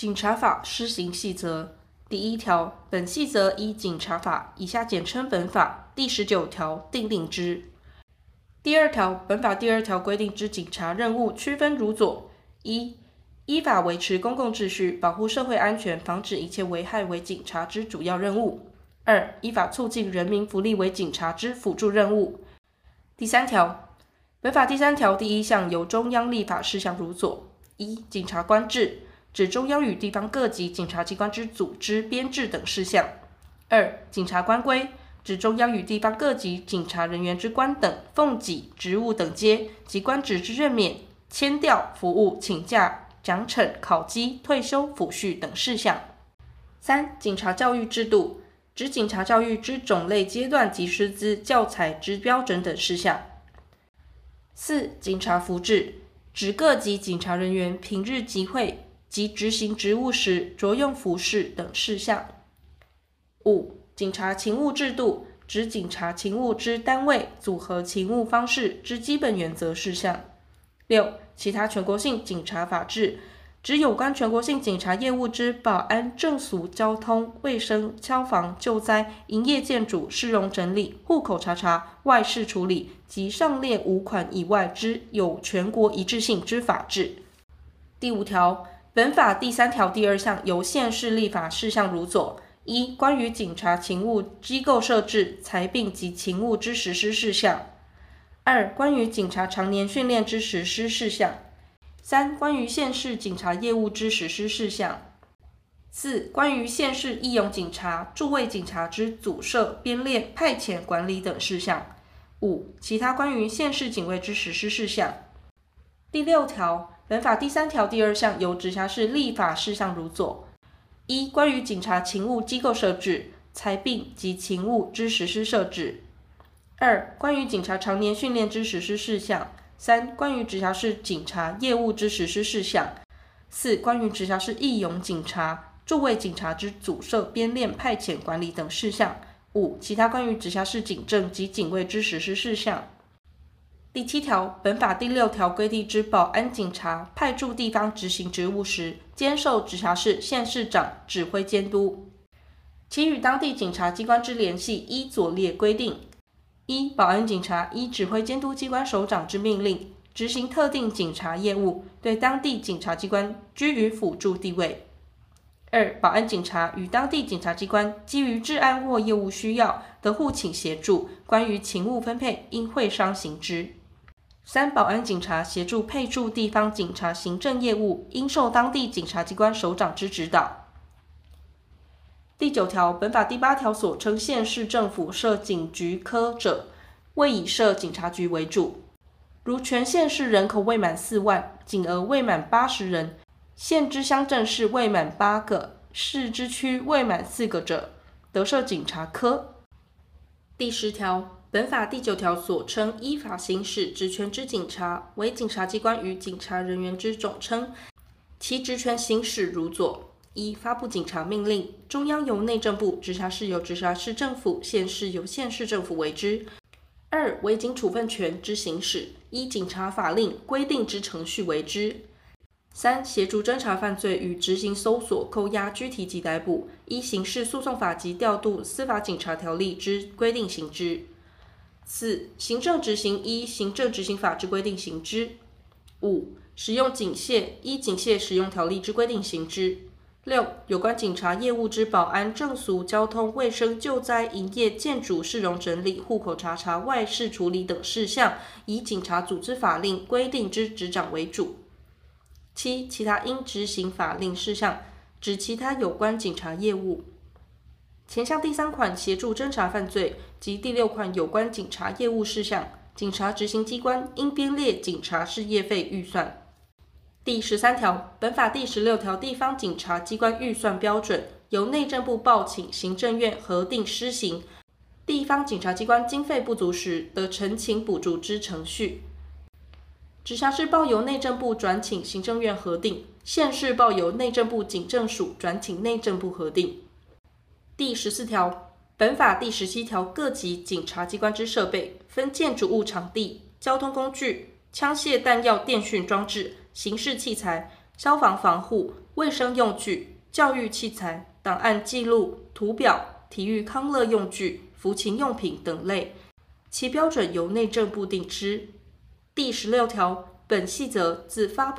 警察法施行细则第一条，本细则依警察法（以下简称本法）第十九条订定之。第二条，本法第二条规定之警察任务区分如左：一、依法维持公共秩序，保护社会安全，防止一切危害为警察之主要任务；二、依法促进人民福利为警察之辅助任务。第三条，本法第三条第一项由中央立法事项如左：一、警察官制。指中央与地方各级警察机关之组织、编制等事项。二、警察官规指中央与地方各级警察人员之官等俸给、职务等阶及官职之任免、迁调、服务、请假、奖惩、考绩、退休、抚恤等事项。三、警察教育制度指警察教育之种类、阶段及师资、教材之标准等事项。四、警察服制指各级警察人员平日集会。及执行职务时着用服饰等事项。五、警察勤务制度指警察勤务之单位、组合、勤务方式之基本原则事项。六、其他全国性警察法制指有关全国性警察业务之保安、政俗、交通、卫生、消防、救灾、营业建筑、市容整理、户口查查、外事处理及上列五款以外之有全国一致性之法制。第五条。本法第三条第二项由县市立法事项如左：一、关于警察勤务机构设置、裁并及勤务之实施事项；二、关于警察常年训练之实施事项；三、关于县市警察业务之实施事项；四、关于县市义勇警察、驻卫警察之组设、编列、派遣、管理等事项；五、其他关于县市警卫之实施事项。第六条。本法第三条第二项由直辖市立法事项如左：一、关于警察勤务机构设置、裁并及勤务之实施设置；二、关于警察常年训练之实施事项；三、关于直辖市警察业务之实施事项；四、关于直辖市义勇警察、驻卫警察之组设、编练、派遣、管理等事项；五、其他关于直辖市警政及警卫之实施事项。第七条，本法第六条规定之保安警察派驻地方执行职务时，兼受直辖市县市长指挥监督。其与当地警察机关之联系，依左列规定：一、保安警察依指挥监督机关首长之命令，执行特定警察业务，对当地警察机关居于辅助地位；二、保安警察与当地警察机关基于治安或业务需要，得互请协助，关于勤务分配，应会商行之。三、保安警察协助配驻地方警察行政业务，应受当地警察机关首长之指导。第九条，本法第八条所称县市政府设警局科者，未以设警察局为主。如全县市人口未满四万，警额未满八十人，县之乡镇市未满八个，市之区未满四个者，得设警察科。第十条。本法第九条所称依法行使职权之警察，为警察机关与警察人员之总称。其职权行使如左：一、发布警察命令，中央由内政部，直辖市由直辖市政府，县市由县市政府为之；二、违警处分权之行使，依警察法令规定之程序为之；三、协助侦查犯罪与执行搜索、扣押、拘提及逮捕，依刑事诉讼法及调度司法警察条例之规定行之。四、行政执行依行政执行法之规定行之；五、使用警械依警械使用条例之规定行之；六、有关警察业务之保安、政俗、交通、卫生、救灾、营业、建筑、市容整理、户口查查、外事处理等事项，以警察组织法令规定之执掌为主；七、其他应执行法令事项，指其他有关警察业务。前项第三款协助侦查犯罪及第六款有关警察业务事项，警察执行机关应编列警察事业费预算。第十三条，本法第十六条地方警察机关预算标准由内政部报请行政院核定施行。地方警察机关经费不足时，得陈情补助之程序。直辖市报由内政部转请行政院核定，县市报由内政部警政署转请内政部核定。第十四条，本法第十七条，各级警察机关之设备，分建筑物、场地、交通工具、枪械弹药、电讯装置、刑事器材、消防防护、卫生用具、教育器材、档案记录、图表、体育康乐用具、服勤用品等类，其标准由内政部定之。第十六条，本细则自发布